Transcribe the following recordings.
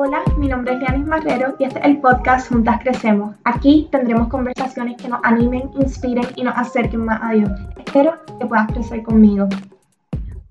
Hola, mi nombre es Lianis Marrero y este es el podcast Juntas Crecemos. Aquí tendremos conversaciones que nos animen, inspiren y nos acerquen más a Dios. Espero que puedas crecer conmigo.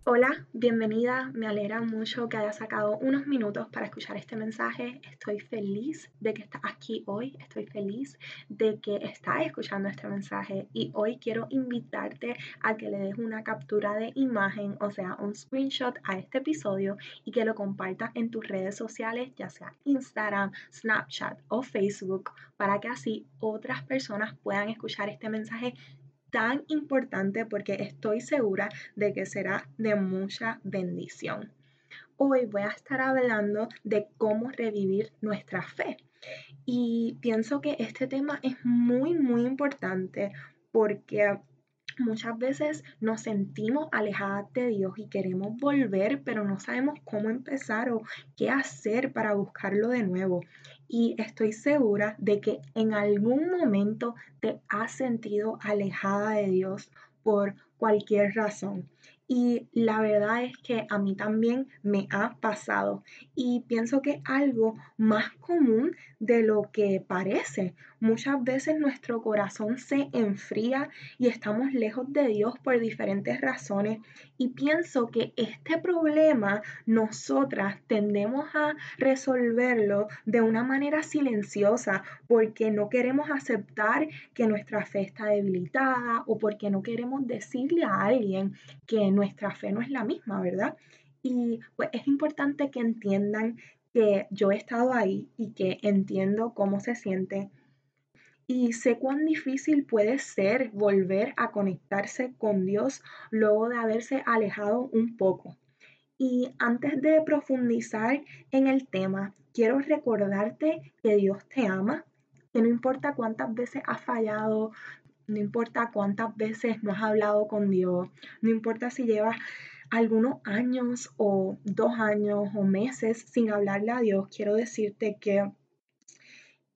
Hola, bienvenida. Me alegra mucho que hayas sacado unos minutos para escuchar este mensaje. Estoy feliz de que estás aquí hoy. Estoy feliz de que estás escuchando este mensaje. Y hoy quiero invitarte a que le des una captura de imagen, o sea, un screenshot a este episodio y que lo compartas en tus redes sociales, ya sea Instagram, Snapchat o Facebook, para que así otras personas puedan escuchar este mensaje tan importante porque estoy segura de que será de mucha bendición. Hoy voy a estar hablando de cómo revivir nuestra fe. Y pienso que este tema es muy, muy importante porque muchas veces nos sentimos alejadas de Dios y queremos volver, pero no sabemos cómo empezar o qué hacer para buscarlo de nuevo y estoy segura de que en algún momento te has sentido alejada de Dios por cualquier razón. Y la verdad es que a mí también me ha pasado y pienso que algo más común de lo que parece. Muchas veces nuestro corazón se enfría y estamos lejos de Dios por diferentes razones y pienso que este problema nosotras tendemos a resolverlo de una manera silenciosa porque no queremos aceptar que nuestra fe está debilitada o porque no queremos decirle a alguien que nuestra fe no es la misma, ¿verdad? Y pues es importante que entiendan que yo he estado ahí y que entiendo cómo se siente y sé cuán difícil puede ser volver a conectarse con Dios luego de haberse alejado un poco. Y antes de profundizar en el tema, quiero recordarte que Dios te ama, que no importa cuántas veces has fallado, no importa cuántas veces no has hablado con Dios, no importa si llevas algunos años o dos años o meses sin hablarle a Dios, quiero decirte que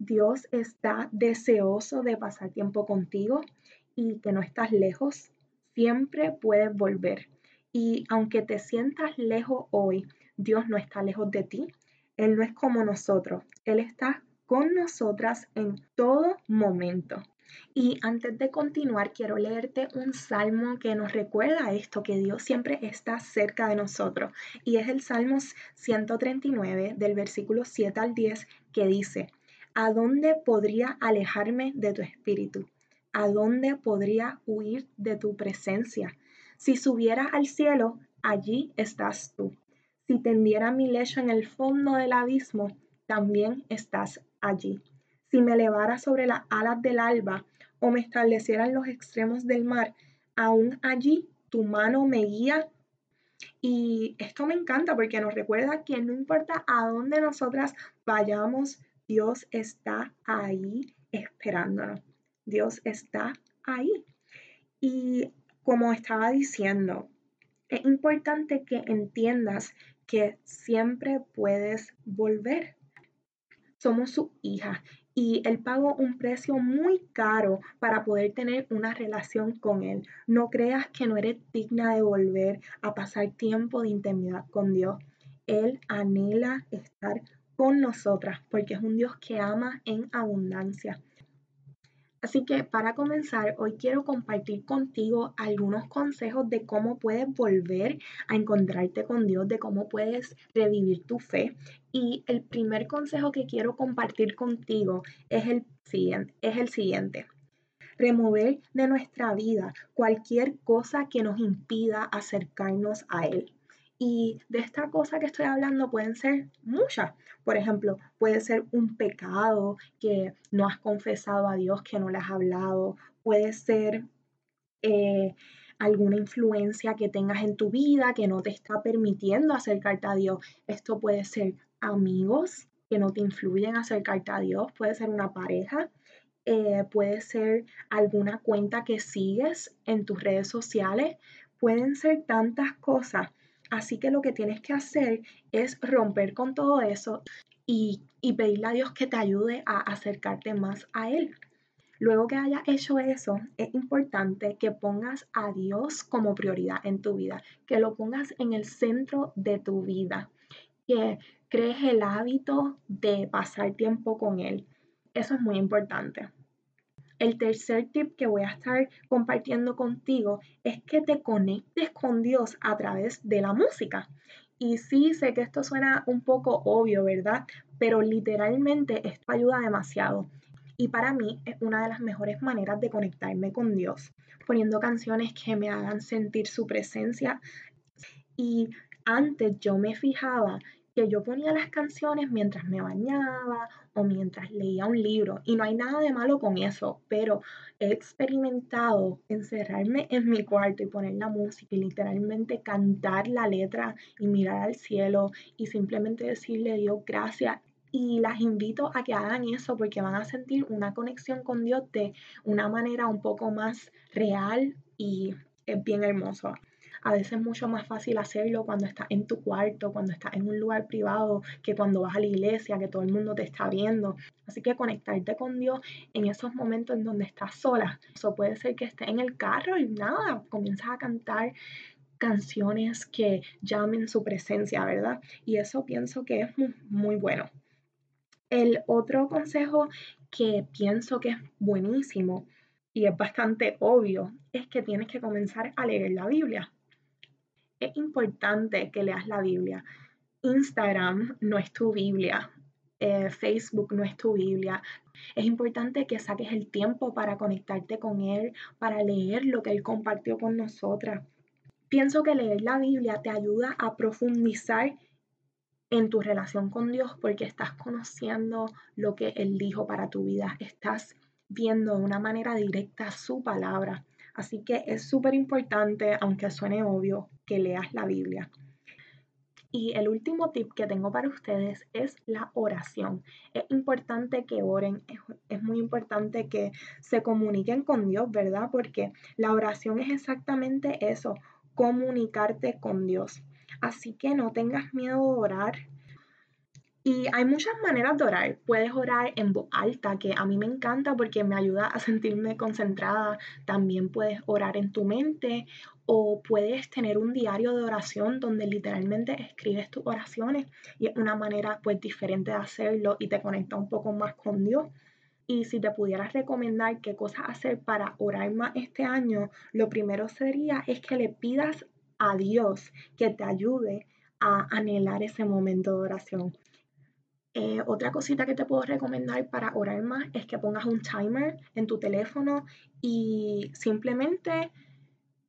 Dios está deseoso de pasar tiempo contigo y que no estás lejos. Siempre puedes volver. Y aunque te sientas lejos hoy, Dios no está lejos de ti. Él no es como nosotros. Él está con nosotras en todo momento. Y antes de continuar, quiero leerte un salmo que nos recuerda esto, que Dios siempre está cerca de nosotros. Y es el Salmo 139 del versículo 7 al 10 que dice, ¿a dónde podría alejarme de tu espíritu? ¿A dónde podría huir de tu presencia? Si subiera al cielo, allí estás tú. Si tendiera mi lecho en el fondo del abismo, también estás allí si me elevara sobre las alas del alba o me estableciera en los extremos del mar, aún allí tu mano me guía. Y esto me encanta porque nos recuerda que no importa a dónde nosotras vayamos, Dios está ahí esperándonos. Dios está ahí. Y como estaba diciendo, es importante que entiendas que siempre puedes volver. Somos su hija y Él pagó un precio muy caro para poder tener una relación con Él. No creas que no eres digna de volver a pasar tiempo de intimidad con Dios. Él anhela estar con nosotras porque es un Dios que ama en abundancia. Así que para comenzar, hoy quiero compartir contigo algunos consejos de cómo puedes volver a encontrarte con Dios, de cómo puedes revivir tu fe. Y el primer consejo que quiero compartir contigo es el siguiente. Es el siguiente. Remover de nuestra vida cualquier cosa que nos impida acercarnos a Él. Y de esta cosa que estoy hablando pueden ser muchas. Por ejemplo, puede ser un pecado que no has confesado a Dios, que no le has hablado. Puede ser eh, alguna influencia que tengas en tu vida que no te está permitiendo acercarte a Dios. Esto puede ser amigos que no te influyen a acercarte a Dios. Puede ser una pareja. Eh, puede ser alguna cuenta que sigues en tus redes sociales. Pueden ser tantas cosas Así que lo que tienes que hacer es romper con todo eso y, pedirle a Dios que te ayude a acercarte más a Él. Luego que hayas hecho eso, es importante que pongas a Dios como prioridad en tu vida, que lo pongas en el centro de tu vida, que crees el hábito de pasar tiempo con Él. Eso es muy importante. El tercer tip que voy a estar compartiendo contigo es que te conectes con Dios a través de la música. Y sí, sé que esto suena un poco obvio, ¿verdad? Pero literalmente esto ayuda demasiado. Y para mí es una de las mejores maneras de conectarme con Dios, poniendo canciones que me hagan sentir su presencia. Y antes yo me fijaba que yo ponía las canciones mientras me bañaba o mientras leía un libro y no hay nada de malo con eso, pero he experimentado encerrarme en mi cuarto y poner la música y literalmente cantar la letra y mirar al cielo y simplemente decirle Dios gracias y las invito a que hagan eso porque van a sentir una conexión con Dios de una manera un poco más real y es bien hermoso. A veces es mucho más fácil hacerlo cuando estás en tu cuarto, cuando estás en un lugar privado, que cuando vas a la iglesia, que todo el mundo te está viendo. Así que conectarte con Dios en esos momentos en donde estás sola. Eso puede ser que estés en el carro y nada, comienzas a cantar canciones que llamen su presencia, ¿verdad? Y eso pienso que es muy, muy bueno. El otro consejo que pienso que es buenísimo y es bastante obvio es que tienes que comenzar a leer la Biblia es importante que leas la Biblia. Instagram no es tu Biblia. Eh, Facebook no es tu Biblia. Es importante que saques el tiempo para conectarte con Él, para leer lo que Él compartió con nosotras. Pienso que leer la Biblia te ayuda a profundizar en tu relación con Dios porque estás conociendo lo que Él dijo para tu vida. Estás viendo de una manera directa su palabra. Así que es súper importante, aunque suene obvio, que leas la Biblia. Y el último tip que tengo para ustedes es la oración. Es importante que oren, es, muy importante que se comuniquen con Dios, ¿verdad? Porque la oración es exactamente eso, comunicarte con Dios. Así que no tengas miedo de orar, y hay muchas maneras de orar. Puedes orar en voz alta, que a mí me encanta porque me ayuda a sentirme concentrada. También puedes orar en tu mente o puedes tener un diario de oración donde literalmente escribes tus oraciones y es una manera pues diferente de hacerlo y te conecta un poco más con Dios. Y si te pudieras recomendar qué cosas hacer para orar más este año, lo primero sería es que le pidas a Dios que te ayude a anhelar ese momento de oración. Eh, otra cosita que te puedo recomendar para orar más es que pongas un timer en tu teléfono y simplemente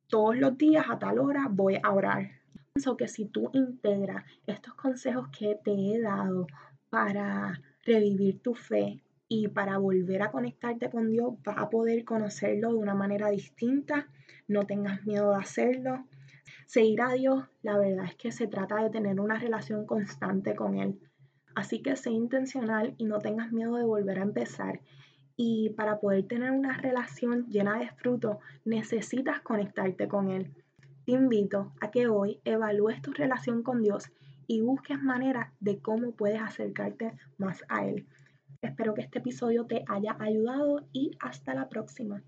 todos los días a tal hora voy a orar. Pienso que si tú integras estos consejos que te he dado para revivir tu fe y para volver a conectarte con Dios, vas a poder conocerlo de una manera distinta. No tengas miedo de hacerlo. Seguir a Dios, la verdad es que se trata de tener una relación constante con Él. Así que sé intencional y no tengas miedo de volver a empezar. Y para poder tener una relación llena de fruto, necesitas conectarte con Él. Te invito a que hoy evalúes tu relación con Dios y busques maneras de cómo puedes acercarte más a Él. Espero que este episodio te haya ayudado y hasta la próxima.